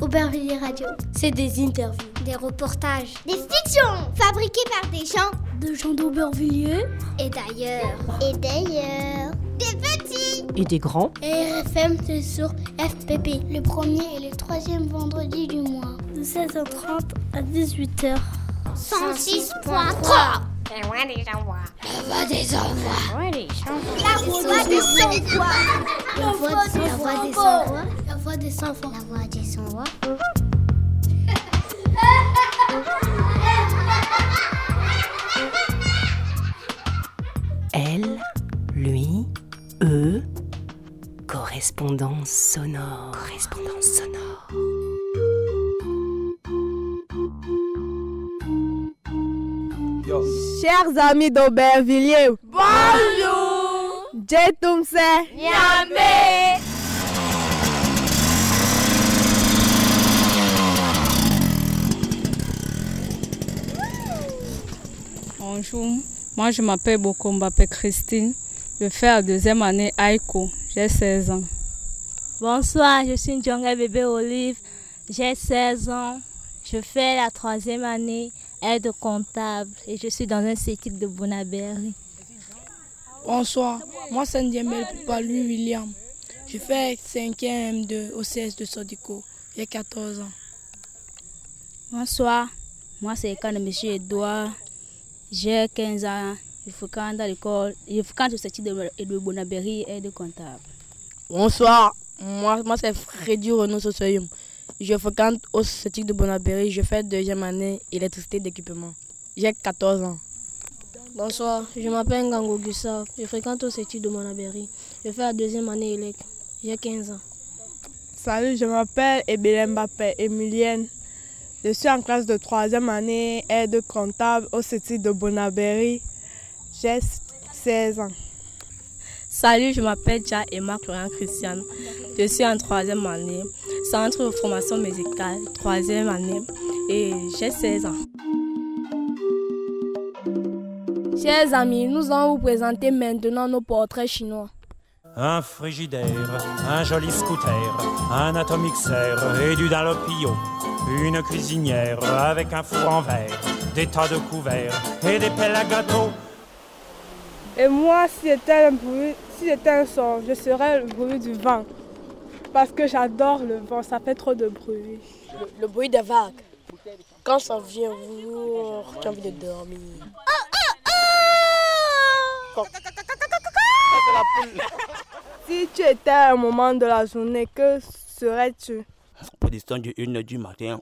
Aubervilliers Radio. C'est des interviews, des reportages, des fictions fabriquées par des gens, de gens d'Aubervilliers et d'ailleurs. Et d'ailleurs. Des petits et des grands. RFM, c'est sur FPP. Le premier et le troisième vendredi du mois. De 16h30 à 18h. 106.3 La voix des envois. La voix des envois. La voix des envois. La voix des La voix des envois. La voix des enfants. La voix des envois. Elle, lui, eux, correspondance sonore. Correspondance sonore. Chers amis d'Aubervilliers, bonjour. Jetumse, Niamey. Bonjour, moi je m'appelle Bokombape Christine. Je fais la deuxième année Aiko. J'ai 16 ans. Bonsoir, je suis Djonga Bébé Olive. J'ai 16 ans. Je fais la troisième année aide comptable et je suis dans un CETIC de Bonaberry. Bonsoir, moi c'est Ndiemel Palu William. Je fais 5e de OCS de Sodico. J'ai 14 ans. Bonsoir, moi c'est Ekan de M. Edouard. J'ai 15 ans. Je fréquente l'école. Je fréquente le CETIC de, de Bonaberry aide comptable. Bonsoir, moi, moi c'est Freddy Renaud Sosoyum. Je fréquente au CETIC de Bonaberry. Je fais deuxième année électricité d'équipement. J'ai 14 ans. Bonsoir, je m'appelle Ngango Gustave. Je fréquente au CETIC de Bonaberry. Je fais la deuxième année élec. J'ai 15 ans. Salut, je m'appelle Ebélem Mbappé Emilienne. Je suis en classe de troisième année aide comptable au CETIC de Bonaberry. J'ai 16 ans. Salut, je m'appelle Dia Emma Florian Christiane. Je suis en troisième année, centre de formation musicale, troisième année, et j'ai 16 ans. Chers amis, nous allons vous présenter maintenant nos portraits chinois. Un frigidaire, un joli scooter, un atomixer et du dalopio, une cuisinière avec un four en verre, des tas de couverts et des pelles à gâteau. Et moi, si j'étais un bruit, si j'étais un son, je serais le bruit du vent. Parce que j'adore le vent, ça fait trop de bruit. Le, le bruit des vagues. Quand ça vient, tu as envie de dormir. Oh, oh, oh si tu étais à un moment de la journée, que serais-tu? Pour distance de 1h du matin.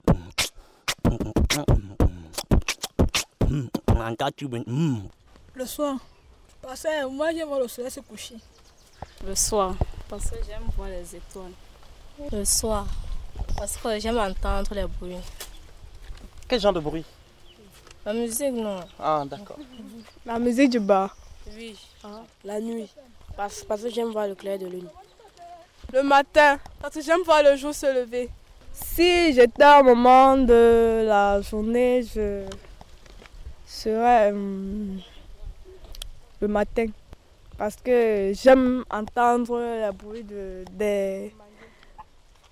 Le soir. Parce que moi j'aime voir le soleil se coucher. Le soir, parce que j'aime voir les étoiles. Le soir, parce que j'aime entendre les bruits. Quel genre de bruit? La musique, non. Ah, d'accord. La musique du bar Oui. Ah, la nuit, parce, parce que j'aime voir le clair de lune. Le matin, parce que j'aime voir le jour se lever. Si j'étais à un moment de la journée, je serais hum, le matin. Parce que j'aime entendre le bruit de, des,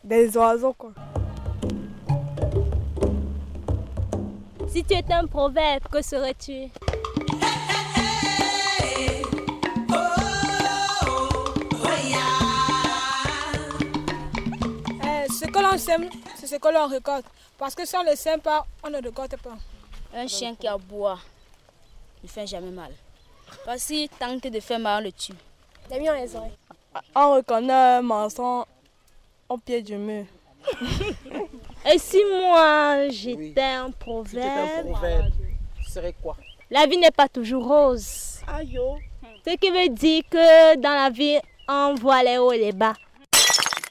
des oiseaux. Quoi. Si tu étais un proverbe, que serais-tu? Que l'on sème, c'est ce que l'on récolte. Parce que si on ne le sème pas, on ne récolte pas. Un chien qui aboie ne fait jamais mal. Parce qu'il tente de faire mal, on le tue. T'as mis en les oreilles. On reconnaît un mensonge au pied du mur. Et si moi j'étais un proverbe, proverbe ce serait quoi? La vie n'est pas toujours rose. Aïe Ce qui veut dire que dans la vie, on voit les hauts et les bas.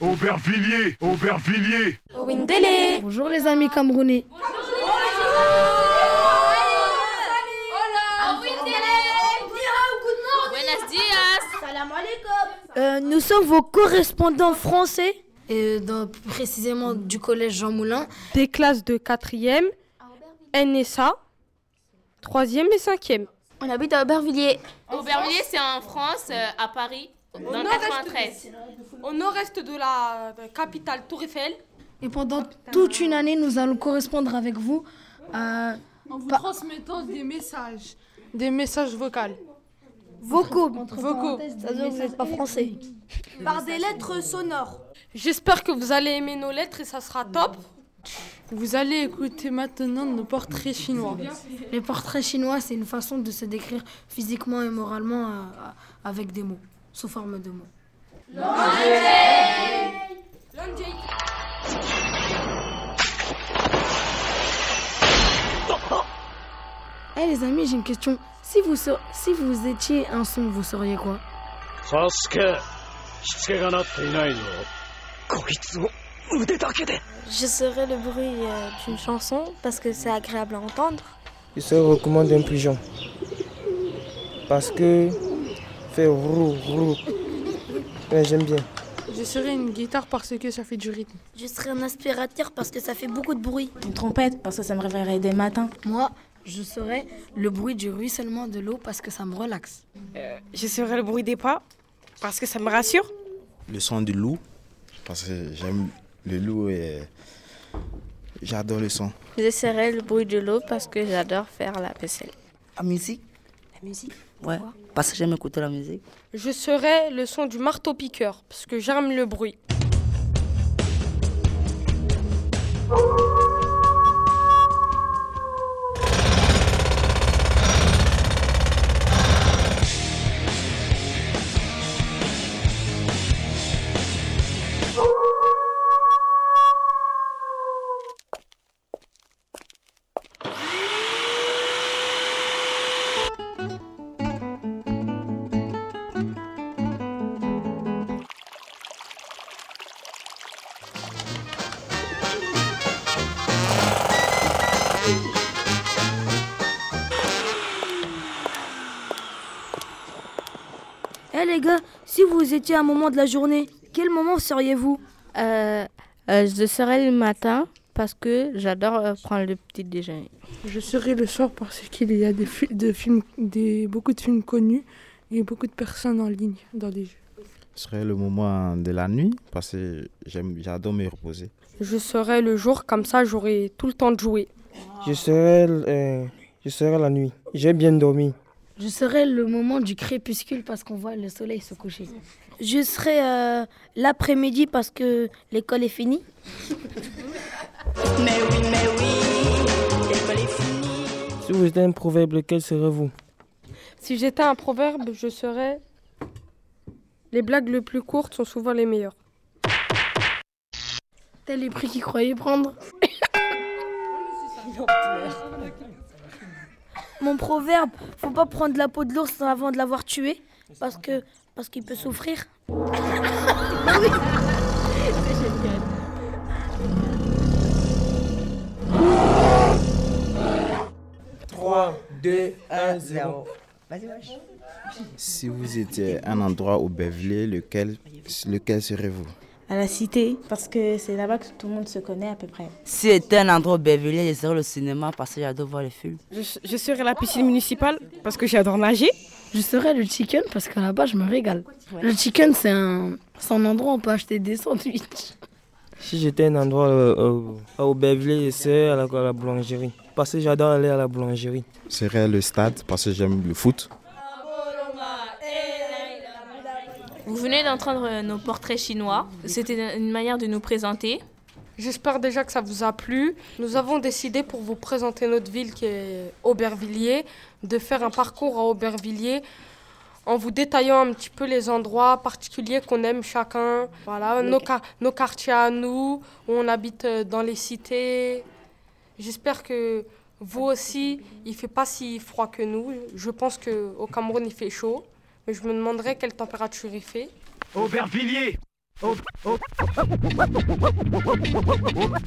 Aubervilliers, Aubervilliers. Windele. Bonjour les amis camerounais. Euh, nous sommes vos correspondants français, et dans, précisément du collège Jean Moulin. Des classes de 4e, NSA, 3e et 5e. On habite à Aubervilliers. Aubervilliers, c'est en France, euh, à Paris, dans le 93. Au nord-est de la capitale Tour Eiffel, Et pendant toute une année, nous allons correspondre avec vous. Euh, En vous pa- transmettant des messages, des messages vocaux. vocaux. Vocaux. Ça veut dire que vous n'êtes pas français. Par des lettres sonores. J'espère que vous allez aimer nos lettres et ça sera top. Vous allez écouter maintenant nos portraits chinois. Les portraits chinois, c'est une façon de se décrire physiquement et moralement euh, euh, avec des mots, sous forme de mots. Eh hey, les amis, j'ai une question. Si vous, so si vous étiez un son, vous seriez quoi? Je serais le bruit euh, d'une chanson parce que c'est agréable à entendre. Je serais recommandé un pigeon. Parce que fait roux, roux. Ouais, j'aime bien. Je serai une guitare parce que ça fait du rythme. Je serais un aspirateur parce que ça fait beaucoup de bruit. Une trompette parce que ça me réveillerait dès le matin. Moi, je serais le bruit du ruissellement de l'eau parce que ça me relaxe. Je serai le bruit des pas parce que ça me rassure. Le son du loup, parce que j'aime le loup et j'adore le son. Je serais le bruit de l'eau parce que j'adore faire la vaisselle. La musique La musique Ouais, parce que j'aime écouter la musique. Je serai le son du marteau-piqueur parce que j'aime le bruit. Eh les gars, si vous étiez à un moment de la journée, quel moment seriez-vous Euh, euh, je serai le matin parce que j'adore euh, prendre le petit déjeuner. Je serai le soir parce qu'il y a des, fi- de films, des, beaucoup de films connus et beaucoup de personnes en ligne dans des jeux. Ce serait le moment de la nuit, parce que j'aime, j'adore me reposer. Je serai le jour, comme ça j'aurai tout le temps de jouer. Je serai, euh, je serai la nuit. J'ai bien dormi. Je serai le moment du crépuscule parce qu'on voit le soleil se coucher. Je serai euh, l'après-midi parce que l'école est finie. Mais oui, mais oui, l'école est finie. Si vous étiez un proverbe, lequel serez-vous? Si j'étais un proverbe, je serais les blagues les plus courtes sont souvent les meilleures. T'as les prix qu'ils croyaient prendre. Mon proverbe, faut pas prendre la peau de l'ours avant de l'avoir tué, parce que parce qu'il peut souffrir. Bah oui. 3, 2, 1, 0. Vas-y, wesh. Si vous étiez un endroit au Beverly, lequel, lequel serez-vous À la cité, parce que c'est là-bas que tout le monde se connaît à peu près. Si c'était un endroit au Beverly, je serais le cinéma parce que j'adore voir les films. Je, je serai la piscine municipale parce que j'adore nager. Je serai le chicken parce que là-bas je me régale. Le chicken c'est un, c'est un endroit où on peut acheter des sandwichs. Si j'étais un endroit euh, euh, au Beverly, serais à la, à la boulangerie. Parce que j'adore aller à la boulangerie. Ce serait le stade, parce que j'aime le foot. Vous venez d'entendre euh, nos portraits chinois. C'était une manière de nous présenter. J'espère déjà que ça vous a plu. Nous avons décidé pour vous présenter notre ville qui est Aubervilliers, de faire un parcours à Aubervilliers en vous détaillant un petit peu les endroits particuliers qu'on aime chacun. Voilà, nos, nos quartiers à nous, où on habite euh, dans les cités. J'espère que vous aussi, il fait pas si froid que nous. Je pense qu'au Cameroun, il fait chaud. Mais je me demanderais quelle température il fait. Aubervilliers Au- au-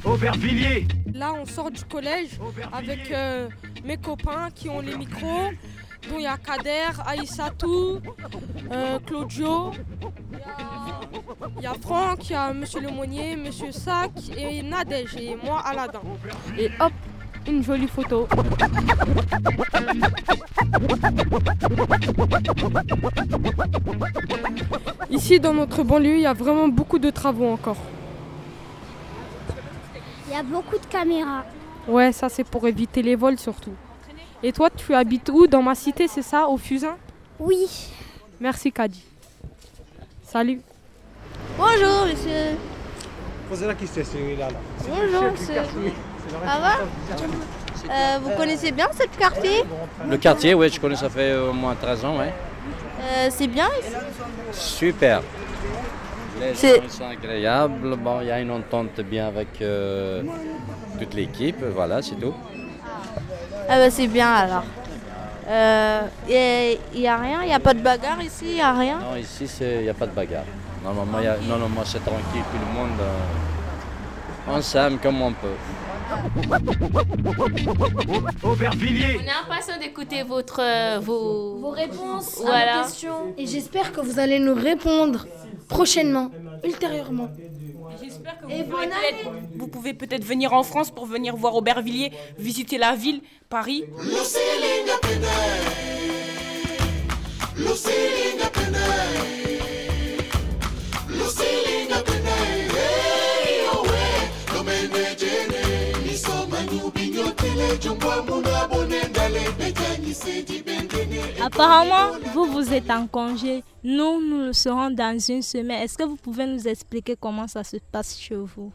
Aubervilliers Là, on sort du collège avec euh, mes copains qui ont les micros, dont il y a Kader, Aïssatou, euh, Claudio, il y a- il y, a Franck, il y a Monsieur Lemonnier, Monsieur Sac et Nadège et moi Aladin. Et hop, une jolie photo. Ici, dans notre banlieue, il y a vraiment beaucoup de travaux encore. Il y a beaucoup de caméras. Ouais, ça c'est pour éviter les vols surtout. Et toi, tu habites où Dans ma cité, c'est ça, au Fusain? Oui. Merci Kadi. Salut. Bonjour monsieur. Posez la question, celui-là. Là. Bonjour monsieur. Ça va Euh, Vous connaissez bien ce quartier Le quartier, oui, je connais, ça fait au moins 13 ans, ouais. Euh, C'est bien ici Super. Les C'est- gens sont agréables, bon, il y a une entente bien avec euh, toute l'équipe, voilà, c'est tout. Ah bah c'est bien alors. Euh, Il n'y a rien, il n'y a pas de bagarre ici, il n'y a rien? Non, ici, il n'y a pas de bagarre. Normalement, y a- normalement c'est tranquille, tout le monde, euh, on s'aime comme on peut. Aubervilliers On est impatient d'écouter votre, euh, vos... Vos réponses à Voilà. nos questions. Et j'espère que vous allez nous répondre prochainement, ultérieurement. J'espère que Et vous, pourrez peut-être- vous pouvez peut-être venir en France pour venir voir Aubervilliers, visiter la ville, Paris. Apparemment, vous, vous êtes en congé. Nous, nous le serons dans une semaine. Est-ce que vous pouvez nous expliquer comment ça se passe chez vous?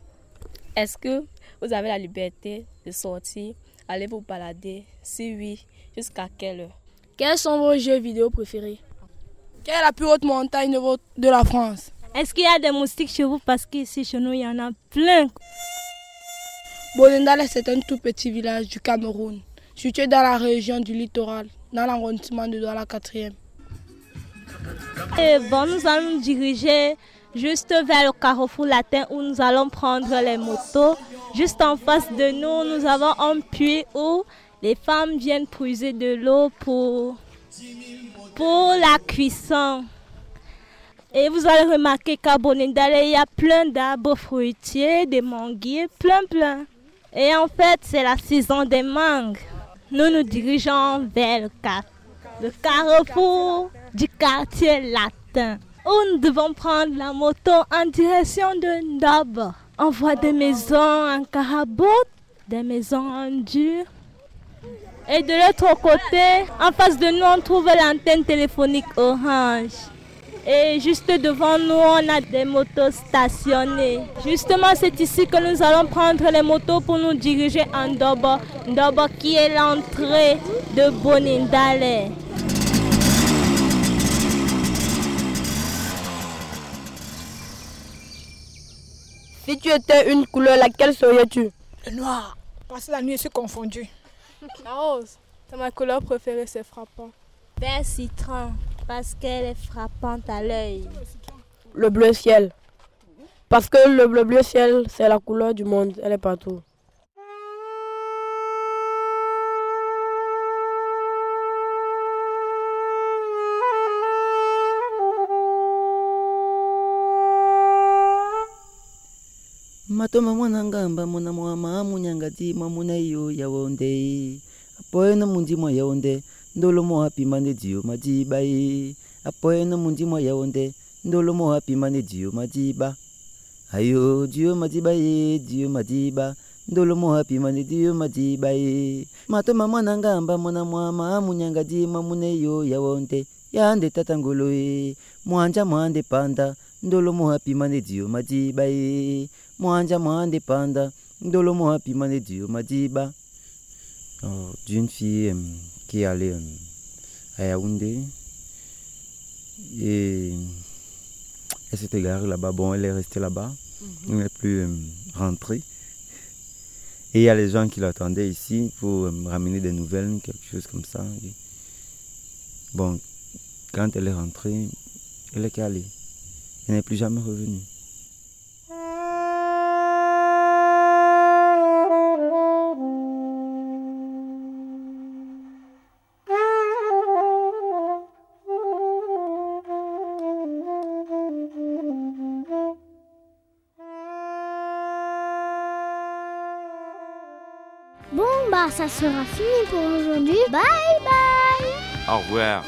Est-ce que vous avez la liberté de sortir, aller vous balader? Si oui, jusqu'à quelle heure? Quels sont vos jeux vidéo préférés? Quelle est la plus haute montagne de, votre- de la France? Est-ce qu'il y a des moustiques chez vous? Parce qu'ici, chez nous, il y en a plein. Bonendale, c'est un tout petit village du Cameroun, situé dans la région du littoral, dans l'arrondissement de Douala 4e. Et bon, nous allons nous diriger juste vers le carrefour latin où nous allons prendre les motos. Juste en face de nous, nous avons un puits où les femmes viennent puiser de l'eau pour, pour la cuisson. Et vous allez remarquer qu'à Bonendale, il y a plein d'arbres fruitiers, des manguiers, plein plein. Et en fait, c'est la saison des mangues. Nous nous dirigeons vers le, car- le carrefour du quartier latin, où nous devons prendre la moto en direction de Ndaba. On voit des maisons en carabote, des maisons en dur. Et de l'autre côté, en face de nous, on trouve l'antenne téléphonique orange. Et juste devant nous, on a des motos stationnées. Justement, c'est ici que nous allons prendre les motos pour nous diriger en Ndobo. Ndobo qui est l'entrée de Bonindale. Si tu étais une couleur, laquelle serais-tu? Le noir. Parce que la nuit, je suis confondue. La rose. C'est ma couleur préférée, c'est frappant. Vert citron, parce qu'elle est frappante à l'œil. Le bleu ciel. Parce que le bleu, bleu ciel, c'est la couleur du monde. Elle est partout. matoma mwana mwama munyangati mwamuna iyo yawonde apoena mundi mwa ndolo mo apima nde dio madiba e apoye no mundimo yawo nde ndolo mo apima nde dio madiba ayo dio madiba e dio madiba ndolo mo apima nde dio madiba e matoma mwana ngamba mwana mwama amunyanga dima mune yo yawo nde. Yande tata ngolo e mwanja mwande panda. Ndolo mo apima nde dio madiba e mwanja mwande panda. Ndolo mo apima nde dio madiba oh, d'une fille qui euh, à Yaoundé et elle s'est égarée là-bas. Bon, elle est restée là-bas. Elle n'est plus euh, rentrée. Et il y a les gens qui l'attendaient ici pour euh, me ramener des nouvelles, quelque chose comme ça. Et bon, quand elle est rentrée, elle est calée. Elle n'est plus jamais revenue. Ça sera fini pour aujourd'hui. Bye bye Au revoir.